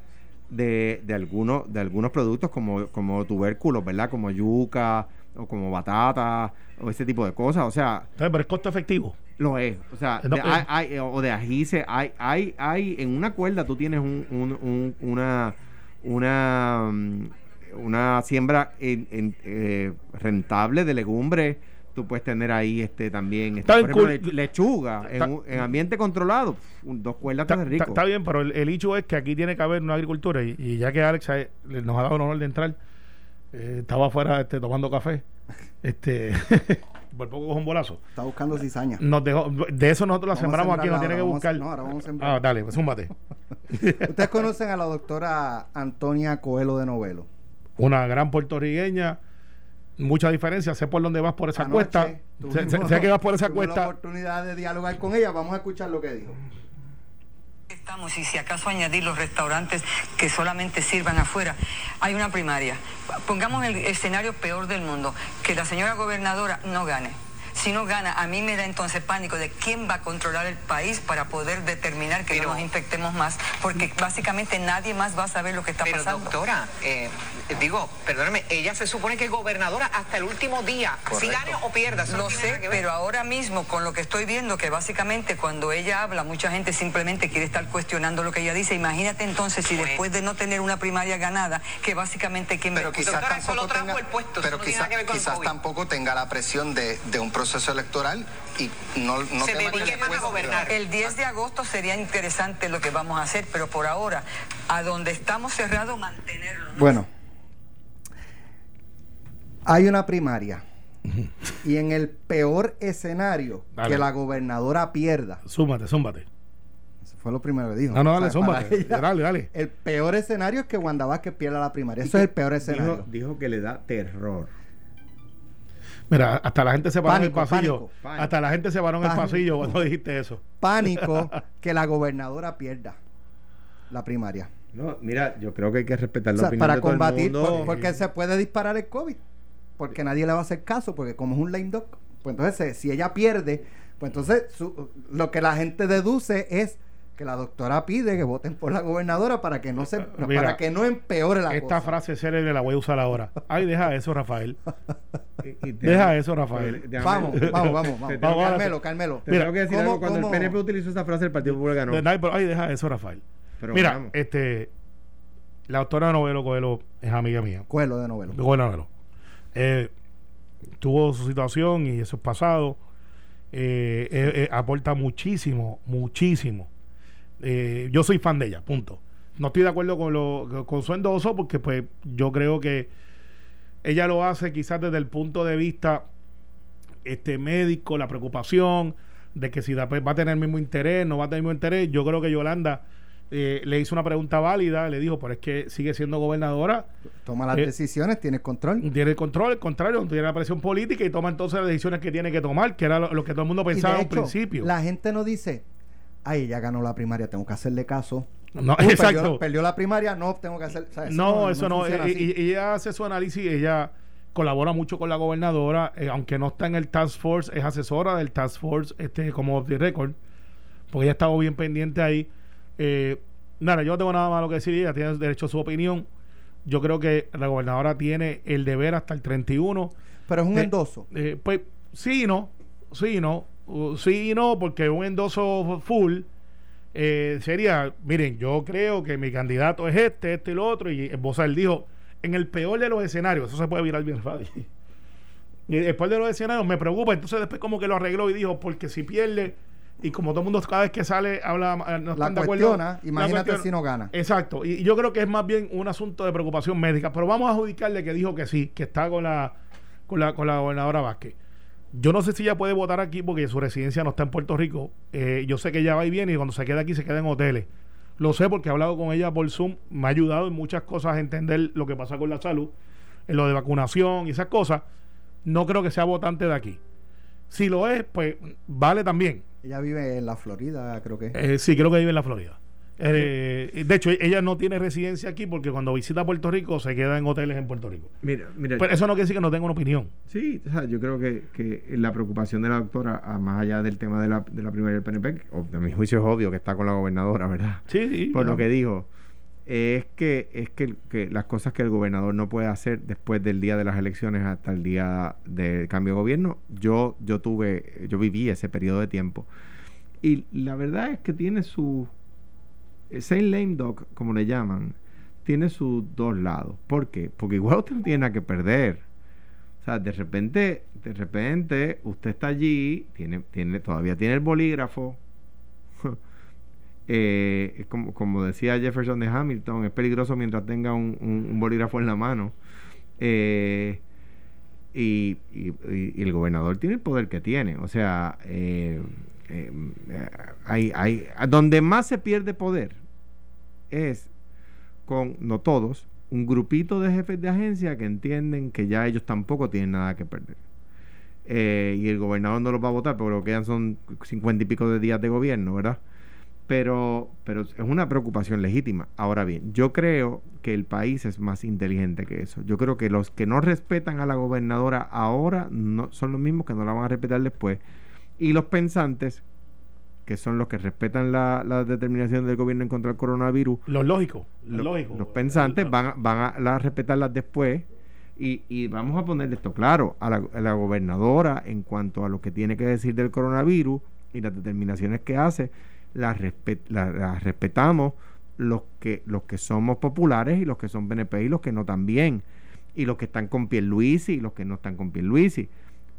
[SPEAKER 5] de, de, algunos, de algunos productos como, como tubérculos, ¿verdad? Como yuca o como batata o ese tipo de cosas. O sea...
[SPEAKER 4] Pero es costo efectivo.
[SPEAKER 5] Lo es. O sea, de, hay, o de ajice. Hay, hay, hay, en una cuerda tú tienes un, un, una... una mm, una siembra en, eh, rentable de legumbres tú puedes tener ahí este también este, lechuga en, ambiente controlado. Dos cuerdas
[SPEAKER 4] de
[SPEAKER 5] rico.
[SPEAKER 4] está, bien pero el, hecho es que aquí tiene que haber una agricultura y, ya que Alex nos ha dado el honor de entrar eh, estaba afuera este, tomando café Este. por poco con un bolazo.
[SPEAKER 3] Está buscando cizaña.
[SPEAKER 4] Nos dejó, de eso nosotros la sembramos aquí, no tiene que buscar. no, ahora vamos a sembrar. Ah, dale, pues zúmbate.
[SPEAKER 3] Ustedes conocen a la doctora Antonia Coelho de Novelo.
[SPEAKER 4] Una gran puertorriqueña mucha diferencia. Sé por dónde vas por esa cuesta. Sé, que vas por esa cuesta. la
[SPEAKER 3] oportunidad de dialogar con ella. Vamos a escuchar lo que dijo.
[SPEAKER 6] Estamos, y si acaso añadir los restaurantes que solamente sirvan afuera, hay una primaria. Pongamos el escenario peor del mundo, que la señora gobernadora no gane si no gana, a mí me da entonces pánico de quién va a controlar el país para poder determinar que no nos infectemos más, porque básicamente nadie más va a saber lo que está pero pasando.
[SPEAKER 7] Doctora, eh, digo, perdóname, ella se supone que es gobernadora hasta el último día, si gane o pierda.
[SPEAKER 6] No, sé, pero ahora mismo con lo que estoy viendo, que básicamente cuando ella habla, mucha gente simplemente quiere estar cuestionando lo que ella dice. Imagínate entonces si después de no tener una primaria ganada, que básicamente quien
[SPEAKER 8] pero quizás tampoco tenga, pero quizás tampoco tenga la presión de, de un proceso proceso electoral y no, no
[SPEAKER 6] Se a gobernar. El 10 de agosto sería interesante lo que vamos a hacer, pero por ahora, a donde estamos cerrados, mantenerlo.
[SPEAKER 3] Bueno, hay una primaria. y en el peor escenario que la gobernadora pierda.
[SPEAKER 4] Súmate, súmate.
[SPEAKER 3] Eso fue lo primero que dijo.
[SPEAKER 4] No, no, dale, súmate. dale, dale.
[SPEAKER 3] El peor escenario es que Wanda Vázquez pierda la primaria. Eso es el peor escenario.
[SPEAKER 5] dijo que le da terror.
[SPEAKER 4] Mira, hasta la gente se paró en el pasillo. Hasta la gente se paró en el pasillo cuando dijiste eso.
[SPEAKER 3] Pánico que la gobernadora pierda la primaria.
[SPEAKER 5] No, mira, yo creo que hay que respetar la opinión
[SPEAKER 3] para combatir, porque se puede disparar el COVID, porque nadie le va a hacer caso, porque como es un lame dog, pues entonces si ella pierde, pues entonces lo que la gente deduce es que la doctora pide que voten por la gobernadora para que no se para que no empeore la
[SPEAKER 4] esta frase célebre la voy a usar ahora. Ay deja eso Rafael. Deja eso Rafael.
[SPEAKER 3] vamos vamos vamos vamos. Carmelo Carmelo
[SPEAKER 5] mira que decir algo, cuando el PNP utilizó esa frase el Partido Popular ganó
[SPEAKER 4] ay deja eso Rafael. Mira este la doctora Novelo Coelho es amiga mía.
[SPEAKER 3] Coelho de Novelo.
[SPEAKER 4] Coelho de Novelo. Eh, tuvo su situación y eso es pasado. Eh, eh, aporta muchísimo muchísimo eh, yo soy fan de ella, punto. No estoy de acuerdo con, lo, con su endoso porque pues yo creo que ella lo hace quizás desde el punto de vista este médico, la preocupación de que si va a tener el mismo interés, no va a tener el mismo interés. Yo creo que Yolanda eh, le hizo una pregunta válida, le dijo, pero es que sigue siendo gobernadora.
[SPEAKER 3] Toma las eh, decisiones, tiene control.
[SPEAKER 4] Tiene el control, al contrario, tiene la presión política y toma entonces las decisiones que tiene que tomar, que era lo, que todo el mundo pensaba al principio.
[SPEAKER 3] La gente no dice, ay, ella ganó la primaria, tengo que hacerle caso.
[SPEAKER 4] No, exacto.
[SPEAKER 3] Perdió, la primaria, no, tengo que hacer.
[SPEAKER 4] No, eso no. Y, ella hace su análisis, ella colabora mucho con la gobernadora, eh, aunque no está en el Task Force, es asesora del Task Force este, como off the record, porque ella ha estado bien pendiente ahí. Eh, nada, yo no tengo nada malo que decir, ella tiene derecho a su opinión. Yo creo que la gobernadora tiene el deber hasta el 31.
[SPEAKER 3] Pero es un endoso.
[SPEAKER 4] pues sí y no, sí y no. Uh, sí y no, porque un endoso full eh, sería, miren, yo creo que mi candidato es este, este y lo otro, y él dijo, en el peor de los escenarios, eso se puede virar bien fácil. Y después de los escenarios me preocupa, entonces después como que lo arregló y dijo, porque si pierde, y como todo el mundo cada vez que sale habla,
[SPEAKER 3] eh, no la cuestiona, imagínate si no gana.
[SPEAKER 4] Exacto, y, yo creo que es más bien un asunto de preocupación médica, pero vamos a adjudicarle que dijo que sí, que está con la, con la, con la gobernadora Vázquez. Yo no sé si ella puede votar aquí porque su residencia no está en Puerto Rico. Eh, yo sé que ella va y viene y cuando se queda aquí se queda en hoteles. Lo sé porque he hablado con ella por Zoom. Me ha ayudado en muchas cosas a entender lo que pasa con la salud, en lo de vacunación y esas cosas. No creo que sea votante de aquí. Si lo es, pues vale también.
[SPEAKER 3] Ella vive en la Florida, creo que.
[SPEAKER 4] Eh, sí, creo que vive en la Florida. Eh, de hecho, ella no tiene residencia aquí porque cuando visita Puerto Rico se queda en hoteles en Puerto Rico.
[SPEAKER 5] Mira, mira.
[SPEAKER 4] Pero eso no quiere decir que no tenga una opinión.
[SPEAKER 5] Sí, yo creo que, que, la preocupación de la doctora, más allá del tema de la, de la primaria del PNP, de mi juicio es obvio que está con la gobernadora, ¿verdad?
[SPEAKER 4] Sí, sí.
[SPEAKER 5] Por lo que dijo, es que es que, que, las cosas que el gobernador no puede hacer después del día de las elecciones hasta el día del cambio de gobierno, yo, yo tuve, yo viví ese periodo de tiempo. Y la verdad es que tiene su Saint Lame Dog, como le llaman, tiene sus dos lados. ¿Por qué? Porque igual usted no tiene nada que perder. O sea, de repente, de repente, usted está allí, tiene, tiene, todavía tiene el bolígrafo. eh, como, como, decía Jefferson de Hamilton, es peligroso mientras tenga un, bolígrafo en la mano. Eh, Y, el gobernador tiene el poder que tiene. O sea, eh, eh, hay, hay, donde más se pierde poder es con, no todos, un grupito de jefes de agencia que entienden que ya ellos tampoco tienen nada que perder. Eh, y el gobernador no los va a votar porque lo que quedan son cincuenta y pico de días de gobierno, ¿verdad? Pero, pero es una preocupación legítima. Ahora bien, yo creo que el país es más inteligente que eso. Yo creo que los que no respetan a la gobernadora ahora no, son los mismos que no la van a respetar después. Y los pensantes, que son los que respetan la, la determinación del gobierno en contra del coronavirus.
[SPEAKER 4] Los lógicos.
[SPEAKER 5] Los, lógicos. los pensantes van, a, van a respetarlas después. Y, y, vamos a ponerle esto claro a la, a la, gobernadora en cuanto a lo que tiene que decir del coronavirus y las determinaciones que hace las, respetamos los que, los que somos populares y los que son BNP y los que no también. Y los que están con Pierluisi y los que no están con Pierluisi.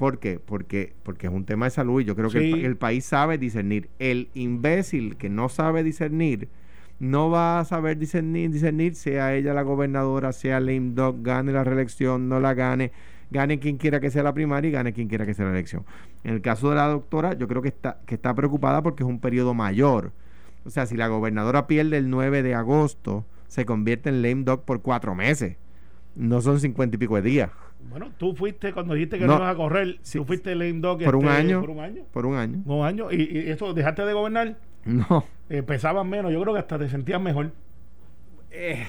[SPEAKER 5] ¿Por qué? Porque, porque es un tema de salud y yo creo que el, país sabe discernir. El imbécil que no sabe discernir no va a saber discernir, discernir sea ella la gobernadora, sea Lame Dog, gane la reelección, no la gane gane quien quiera que sea la primaria y gane quien quiera que sea la elección. En el caso de la doctora, yo creo que está, que está preocupada porque es un periodo mayor. O sea, si la gobernadora pierde el 9 de agosto, se convierte en lame dog por cuatro meses. No son cincuenta y pico de días.
[SPEAKER 4] Bueno, tú fuiste cuando dijiste que no, ibas a correr, tú fuiste lame dog
[SPEAKER 5] por un
[SPEAKER 4] este,
[SPEAKER 5] año.
[SPEAKER 4] Por un año.
[SPEAKER 5] Por un año.
[SPEAKER 4] Un año. ¿Y, y eso dejaste de gobernar?
[SPEAKER 5] No.
[SPEAKER 4] Eh, pesabas menos. Yo creo que hasta te sentías mejor.
[SPEAKER 5] Eh,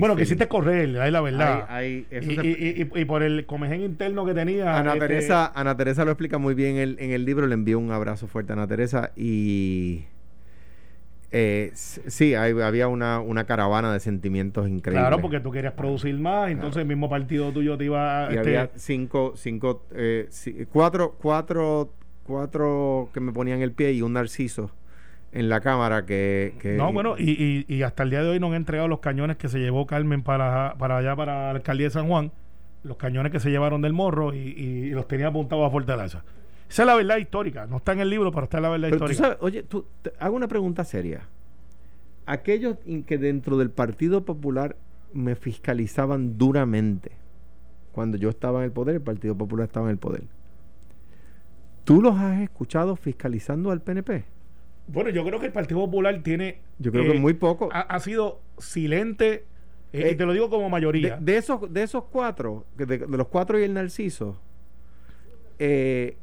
[SPEAKER 4] bueno, quisiste correr, ahí la verdad. y, por el comején interno que tenía.
[SPEAKER 5] Ana, este Teresa, Ana Teresa lo explica muy bien en el libro. Le envió un abrazo fuerte a Ana Teresa y. Eh, sí, había una, caravana de sentimientos increíbles.
[SPEAKER 4] Claro, porque tú querías producir más, entonces el mismo partido tuyo te iba
[SPEAKER 5] a... Y había este cinco, cinco, eh, cuatro, cuatro, cuatro que me ponían el pie y un narciso en la Cámara que...
[SPEAKER 4] no, bueno, y, y, hasta el día de hoy no han entregado los cañones que se llevó Carmen para, para allá, para la alcaldía de San Juan, los cañones que se llevaron del morro y, los tenía apuntados a Fortaleza. Esa es la verdad histórica, no está en el libro, pero está en la verdad histórica.
[SPEAKER 5] oye, tú, hago una pregunta seria. Aquellos que dentro del Partido Popular me fiscalizaban duramente cuando yo estaba en el poder, el Partido Popular estaba en el poder. ¿Tú los has escuchado fiscalizando al PNP?
[SPEAKER 4] Bueno, yo creo que el Partido Popular tiene.
[SPEAKER 5] Yo creo que eh, muy poco.
[SPEAKER 4] Ha, sido silente. Eh, y te lo digo como mayoría.
[SPEAKER 5] De, esos, de esos cuatro, de, los cuatro y el Narciso, eh,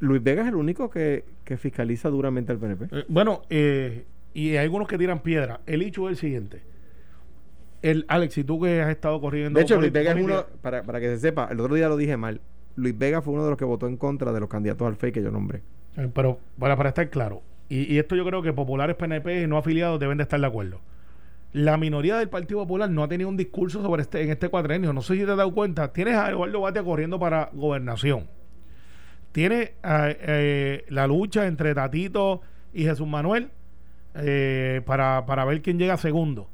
[SPEAKER 5] Luis Vega es el único que, fiscaliza duramente al PNP.
[SPEAKER 4] bueno, y hay algunos que tiran piedra. El hecho es el siguiente. El, Alex, si tú que has estado corriendo.
[SPEAKER 5] De hecho, Luis Vega es uno, para, para que se sepa, el otro día lo dije mal. Luis Vega fue uno de los que votó en contra de los candidatos al FEI que yo nombré.
[SPEAKER 4] Eh, pero para, para estar claro, y, esto yo creo que populares PNP y no afiliados deben de estar de acuerdo. La minoría del Partido Popular no ha tenido un discurso sobre este en este cuadrenio. No sé si te has dado cuenta. Tienes a Eduardo Batia corriendo para gobernación. Tiene eh, eh, la lucha entre Tatito y Jesús Manuel para, para ver quién llega segundo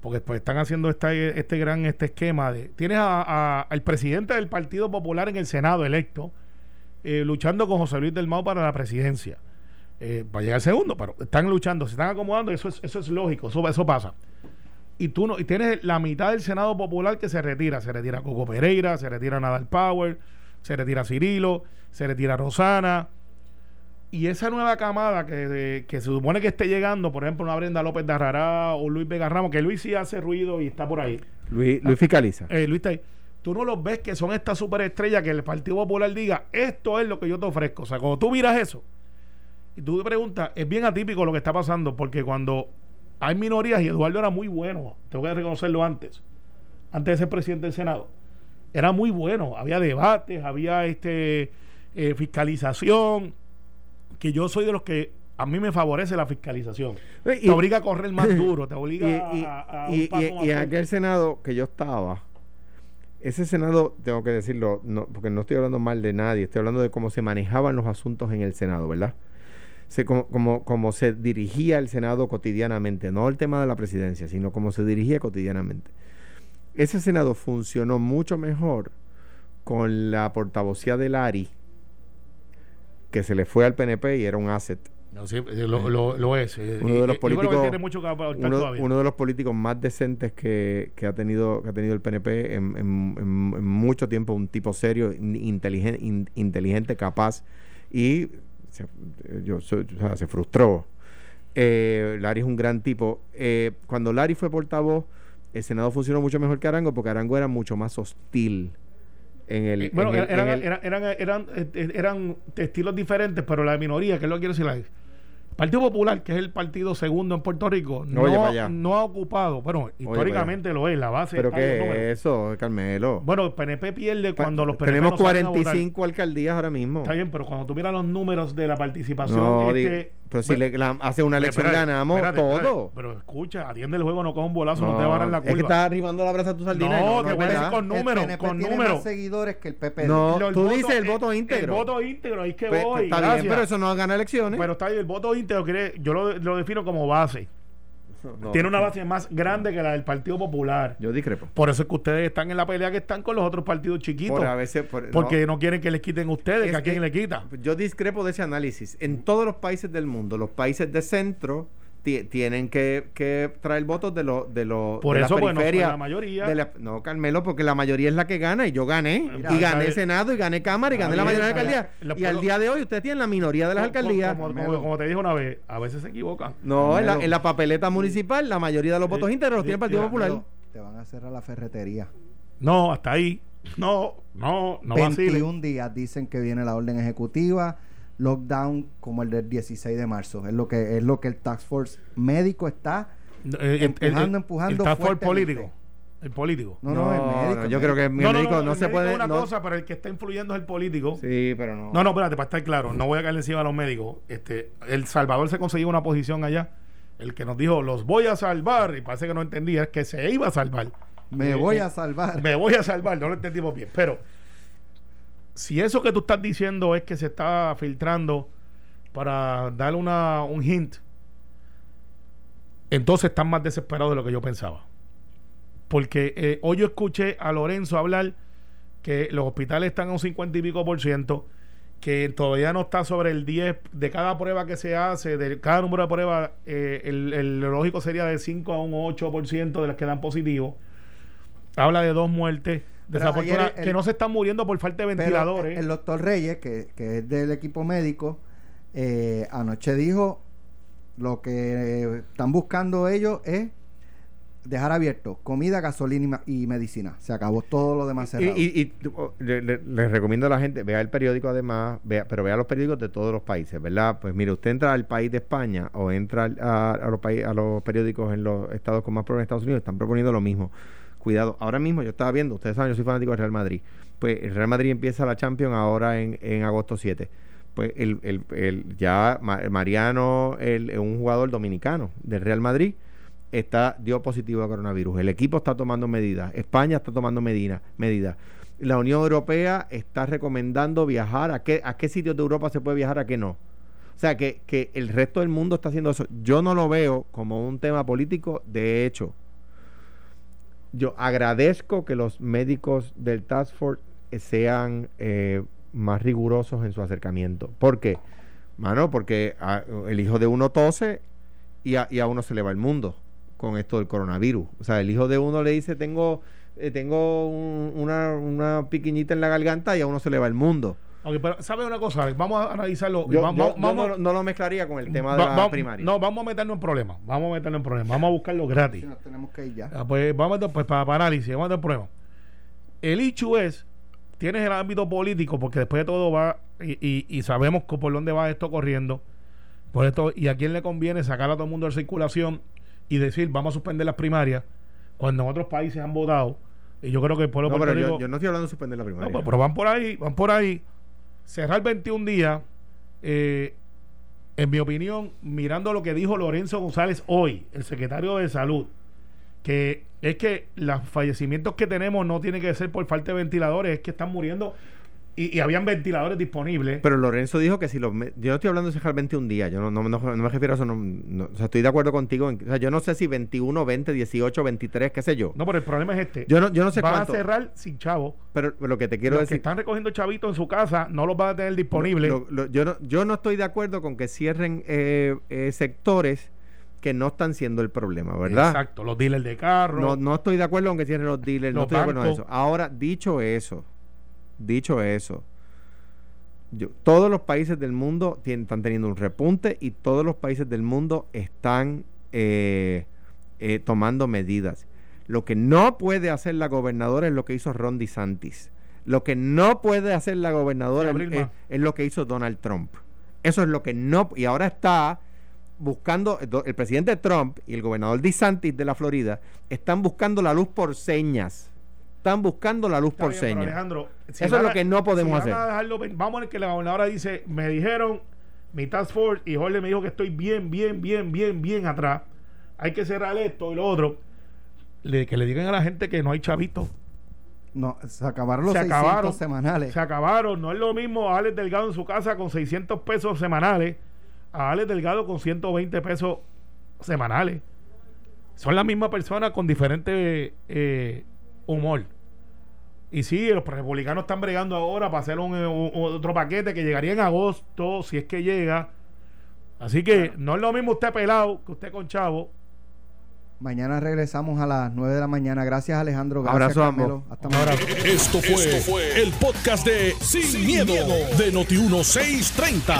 [SPEAKER 4] porque pues están haciendo este, este gran este esquema de tienes a, al presidente del Partido Popular en el Senado electo eh, luchando con José Luis del Mao para la presidencia. Eh, va a llegar segundo, pero están luchando, se están acomodando, eso es, eso es lógico, eso, eso pasa. Y tú no, y tienes la mitad del Senado Popular que se retira, se retira Coco Pereira, se retira Nadal Power, se retira Cirilo, se retira Rosana. Y esa nueva camada que, que se supone que esté llegando, por ejemplo, una Brenda López de Arrará o Luis Vega Ramos, que Luis sí hace ruido y está por ahí.
[SPEAKER 5] Luis, Luis fiscaliza.
[SPEAKER 4] Eh, Luis está ahí tú no los ves que son estas superestrellas que el Partido Popular diga, esto es lo que yo te ofrezco. O sea, cuando tú miras eso y tú te preguntas, es bien atípico lo que está pasando, porque cuando hay minorías, y Eduardo era muy bueno, tengo que reconocerlo antes, antes de ser presidente del Senado, era muy bueno, había debates, había este eh, fiscalización, que yo soy de los que a mí me favorece la fiscalización. te obliga a correr más duro, te obliga
[SPEAKER 5] a, y, y en aquel Senado que yo estaba, ese Senado, tengo que decirlo, no, porque no estoy hablando mal de nadie, estoy hablando de cómo se manejaban los asuntos en el Senado, ¿verdad? Se, como, como, se dirigía el Senado cotidianamente, no el tema de la presidencia, sino cómo se dirigía cotidianamente. Ese Senado funcionó mucho mejor con la portavocía del ARI, que se le fue al PNP y era un asset
[SPEAKER 4] No, sí, eh, lo, lo, es.
[SPEAKER 5] Eh, uno de los políticos, tiene mucho que uno, uno, de los políticos más decentes que, que, ha tenido que ha tenido el PNP en, en, mucho tiempo, un tipo serio, inteligente, inteligente capaz y se, yo, se frustró. Eh, Larry es un gran tipo. Eh, cuando Larry fue portavoz, el Senado funcionó mucho mejor que Arango porque Arango era mucho más hostil en el.
[SPEAKER 4] Bueno, eran, eran, eran, eran, eran, estilos diferentes, pero la minoría, que es lo que quiero decir, Partido Popular, que es el partido segundo en Puerto Rico, no, no ha ocupado, bueno, históricamente lo es, la base.
[SPEAKER 5] ¿Pero qué es eso, Carmelo?
[SPEAKER 4] Bueno, el PNP pierde cuando los
[SPEAKER 5] PNP Tenemos 45 alcaldías ahora mismo.
[SPEAKER 4] Está bien, pero cuando tú miras los números de la participación,
[SPEAKER 5] este, pero si le, hace una elección ganamos todo.
[SPEAKER 4] pero escucha, atiende el juego, no coge un bolazo, no, te va a dar la culpa.
[SPEAKER 5] Es que estás arribando la brasa a tu sardina.
[SPEAKER 4] No, te voy a decir con números, con números.
[SPEAKER 3] seguidores que el PP.
[SPEAKER 5] No, tú dices el voto íntegro.
[SPEAKER 4] El voto íntegro, ahí es que pues, voy.
[SPEAKER 5] Está bien, pero eso no gana elecciones.
[SPEAKER 4] Pero está bien, el voto íntegro, yo lo, lo defino como base. Tiene una base más grande que la del Partido Popular.
[SPEAKER 5] Yo discrepo.
[SPEAKER 4] Por eso es que ustedes están en la pelea que están con los otros partidos chiquitos. a veces, porque no. quieren que les quiten ustedes, que a quién le quita.
[SPEAKER 5] Yo discrepo de ese análisis. En todos los países del mundo, los países de centro tienen que, que, traer votos de los de los
[SPEAKER 4] por
[SPEAKER 5] de
[SPEAKER 4] eso bueno la mayoría.
[SPEAKER 5] no Carmelo porque la mayoría es la que gana y yo gané y gané senado y gané cámara y gané la mayoría de las alcaldías. y al día de hoy usted tiene la minoría de las alcaldías.
[SPEAKER 4] como, te dije una vez a veces se equivocan.
[SPEAKER 5] No en la, en la, papeleta municipal la mayoría de los votos íntegros los tiene el Partido Popular.
[SPEAKER 3] Te van a cerrar la ferretería.
[SPEAKER 4] No hasta ahí. No no no
[SPEAKER 3] 21 días dicen que viene la orden ejecutiva lockdown como el del 16 de marzo. Es lo que es lo que el Task Force médico está
[SPEAKER 4] eh, empujando, empujando. El Task Force político. El político.
[SPEAKER 5] No, no, el médico. yo creo que el médico no, se puede.
[SPEAKER 4] Es una cosa, pero el que está influyendo es el político.
[SPEAKER 5] Sí, pero no.
[SPEAKER 4] No, no, espérate, para estar claro, no voy a caer encima a los médicos. Este, el Salvador se consiguió una posición allá. El que nos dijo, los voy a salvar, y parece que no entendía, es que se iba a salvar.
[SPEAKER 3] Me eh, voy eh, a salvar.
[SPEAKER 4] Me voy a salvar, no lo entendimos bien. Pero si eso que tú estás diciendo es que se está filtrando para darle una, un hint, entonces están más desesperados de lo que yo pensaba. Porque eh, hoy yo escuché a Lorenzo hablar que los hospitales están a un 50 y pico por ciento, que todavía no está sobre el 10 de cada prueba que se hace, de cada número de pruebas, eh, el, lógico sería de 5 a un 8 por ciento de las que dan positivo. Habla de dos muertes que no se están muriendo por falta de ventiladores.
[SPEAKER 3] El, doctor Reyes, que, es del equipo médico, eh, anoche dijo lo que están buscando ellos es dejar abierto comida, gasolina y, medicina. Se acabó todo lo demás cerrado.
[SPEAKER 5] Y, oh, les recomiendo a la gente, vea el periódico además, vea, pero vea los periódicos de todos los países, ¿verdad? Pues mire, usted entra al país de España o entra a, los, a los periódicos en los estados con más problemas en Estados Unidos, están proponiendo lo mismo cuidado. Ahora mismo yo estaba viendo, ustedes saben, yo soy fanático del Real Madrid. Pues el Real Madrid empieza la Champions ahora en, en agosto 7. Pues el, el, el ya Mariano, el, un jugador dominicano del Real Madrid, está dio positivo a coronavirus. El equipo está tomando medidas. España está tomando medidas. La Unión Europea está recomendando viajar. ¿A qué, ¿A qué sitios de Europa se puede viajar? ¿A qué no? O sea, que, que el resto del mundo está haciendo eso. Yo no lo veo como un tema político. De hecho, yo agradezco que los médicos del Task Force sean eh, más rigurosos en su acercamiento. ¿Por qué? Mano, porque el hijo de uno tose y a, uno se le va el mundo con esto del coronavirus. O sea, el hijo de uno le dice, tengo, eh, tengo una, una piquiñita en la garganta y a uno se le va el mundo.
[SPEAKER 4] Ok, pero ¿sabes una cosa? Vamos a analizarlo.
[SPEAKER 5] vamos, no, lo mezclaría con el tema de la primaria.
[SPEAKER 4] No, vamos a meternos en problemas. Vamos a meternos en problemas. Vamos a buscarlo gratis.
[SPEAKER 3] tenemos que ir ya.
[SPEAKER 4] Ah, pues vamos a pues, para, análisis, vamos a meter problemas. El hecho es, tienes el ámbito político, porque después de todo va, y, y, sabemos por dónde va esto corriendo. Por esto, y a quién le conviene sacar a todo el mundo de circulación y decir, vamos a suspender las primarias, cuando en otros países han votado. Y yo creo que el pueblo
[SPEAKER 5] no, pero yo, no estoy hablando de suspender la primaria.
[SPEAKER 4] No, pero van por ahí, van por ahí cerrar 21 días, eh, en mi opinión, mirando lo que dijo Lorenzo González hoy, el secretario de Salud, que es que los fallecimientos que tenemos no tienen que ser por falta de ventiladores, es que están muriendo y, habían ventiladores disponibles.
[SPEAKER 5] Pero Lorenzo dijo que si los... Yo no estoy hablando de dejar 21 días, yo no, no, no, me refiero a eso, o sea, estoy de acuerdo contigo. o sea, yo no sé si 21, 20, 18, 23, qué sé yo.
[SPEAKER 4] No, pero el problema es este.
[SPEAKER 5] Yo no, yo no sé
[SPEAKER 4] Van a cerrar sin chavo.
[SPEAKER 5] Pero, lo que te quiero decir...
[SPEAKER 4] que están recogiendo chavitos en su casa no los van a tener disponibles.
[SPEAKER 5] yo, no, yo no estoy de acuerdo con que cierren eh, eh, sectores que no están siendo el problema, ¿verdad?
[SPEAKER 4] Exacto, los dealers de carro.
[SPEAKER 5] No, no estoy de acuerdo con que cierren los dealers, no estoy de acuerdo con eso. Ahora, dicho eso, dicho eso, todos los países del mundo están teniendo un repunte y todos los países del mundo están eh, eh, tomando medidas. Lo que no puede hacer la gobernadora es lo que hizo Ron DeSantis. Lo que no puede hacer la gobernadora es, lo que hizo Donald Trump. Eso es lo que no... Y ahora está buscando, el presidente Trump y el gobernador DeSantis de la Florida están buscando la luz por señas están buscando la luz por señas. Alejandro, eso es lo que no podemos hacer.
[SPEAKER 4] vamos a ver que la gobernadora dice, me dijeron mi task force y Jorge me dijo que estoy bien, bien, bien, bien, bien atrás. Hay que cerrar esto y lo otro. que le digan a la gente que no hay chavitos.
[SPEAKER 3] No, se acabaron los se 600 acabaron, semanales.
[SPEAKER 4] Se acabaron. No es lo mismo a Alex Delgado en su casa con 600 pesos semanales a Alex Delgado con 120 pesos semanales. Son la misma persona con diferente eh, humor. Y sí, los republicanos están bregando ahora para hacer un, otro paquete que llegaría en agosto, si es que llega. Así que no es lo mismo usted pelado que usted con chavo.
[SPEAKER 3] Mañana regresamos a las 9 de la mañana. Gracias, Alejandro. Gracias,
[SPEAKER 5] Abrazo,
[SPEAKER 1] Hasta mañana. Esto fue, el podcast de Sin, miedo, de Noti1630.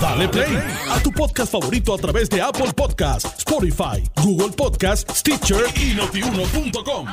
[SPEAKER 1] Dale play a tu podcast favorito a través de Apple Podcasts, Spotify, Google Podcasts, Stitcher y notiuno.com.